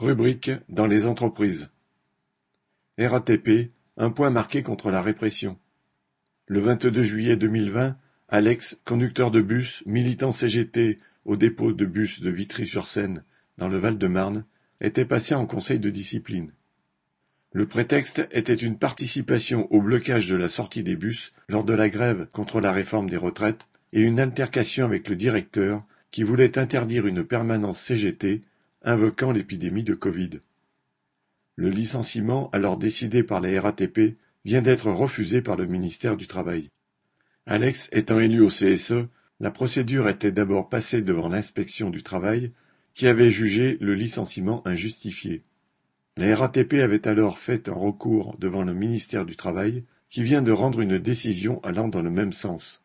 Rubrique dans les entreprises. RATP, un point marqué contre la répression. Le 22 juillet 2020, Alex, conducteur de bus, militant CGT au dépôt de bus de Vitry-sur-Seine, dans le Val-de-Marne, était passé en conseil de discipline. Le prétexte était une participation au blocage de la sortie des bus lors de la grève contre la réforme des retraites et une altercation avec le directeur qui voulait interdire une permanence CGT invoquant l'épidémie de Covid. Le licenciement alors décidé par la RATP vient d'être refusé par le ministère du Travail. Alex étant élu au CSE, la procédure était d'abord passée devant l'inspection du travail qui avait jugé le licenciement injustifié. La RATP avait alors fait un recours devant le ministère du Travail qui vient de rendre une décision allant dans le même sens.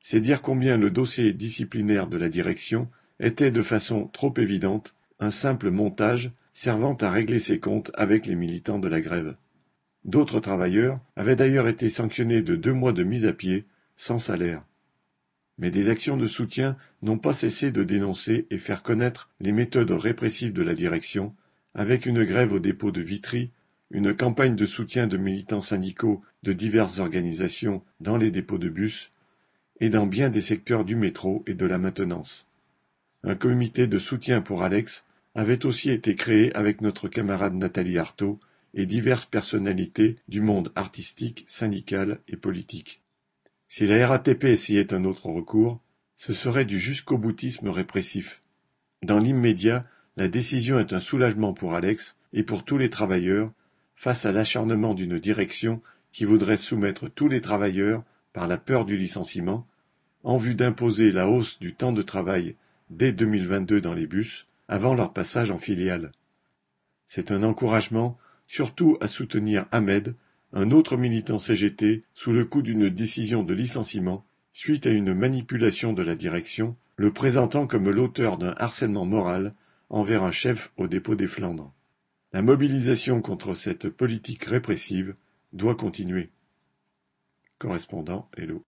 C'est dire combien le dossier disciplinaire de la direction était de façon trop évidente un simple montage servant à régler ses comptes avec les militants de la grève. D'autres travailleurs avaient d'ailleurs été sanctionnés de deux mois de mise à pied sans salaire. Mais des actions de soutien n'ont pas cessé de dénoncer et faire connaître les méthodes répressives de la direction, avec une grève au dépôt de Vitry, une campagne de soutien de militants syndicaux de diverses organisations dans les dépôts de bus, et dans bien des secteurs du métro et de la maintenance. Un comité de soutien pour Alex avait aussi été créé avec notre camarade Nathalie Arthaud et diverses personnalités du monde artistique, syndical et politique. Si la RATP essayait un autre recours, ce serait du jusqu'au-boutisme répressif. Dans l'immédiat, la décision est un soulagement pour Alex et pour tous les travailleurs face à l'acharnement d'une direction qui voudrait soumettre tous les travailleurs, par la peur du licenciement, en vue d'imposer la hausse du temps de travail dès 2022 dans les bus, avant leur passage en filiale. C'est un encouragement surtout à soutenir Ahmed, un autre militant CGT, sous le coup d'une décision de licenciement suite à une manipulation de la direction, le présentant comme l'auteur d'un harcèlement moral envers un chef au dépôt des Flandres. La mobilisation contre cette politique répressive doit continuer. Correspondant Hello.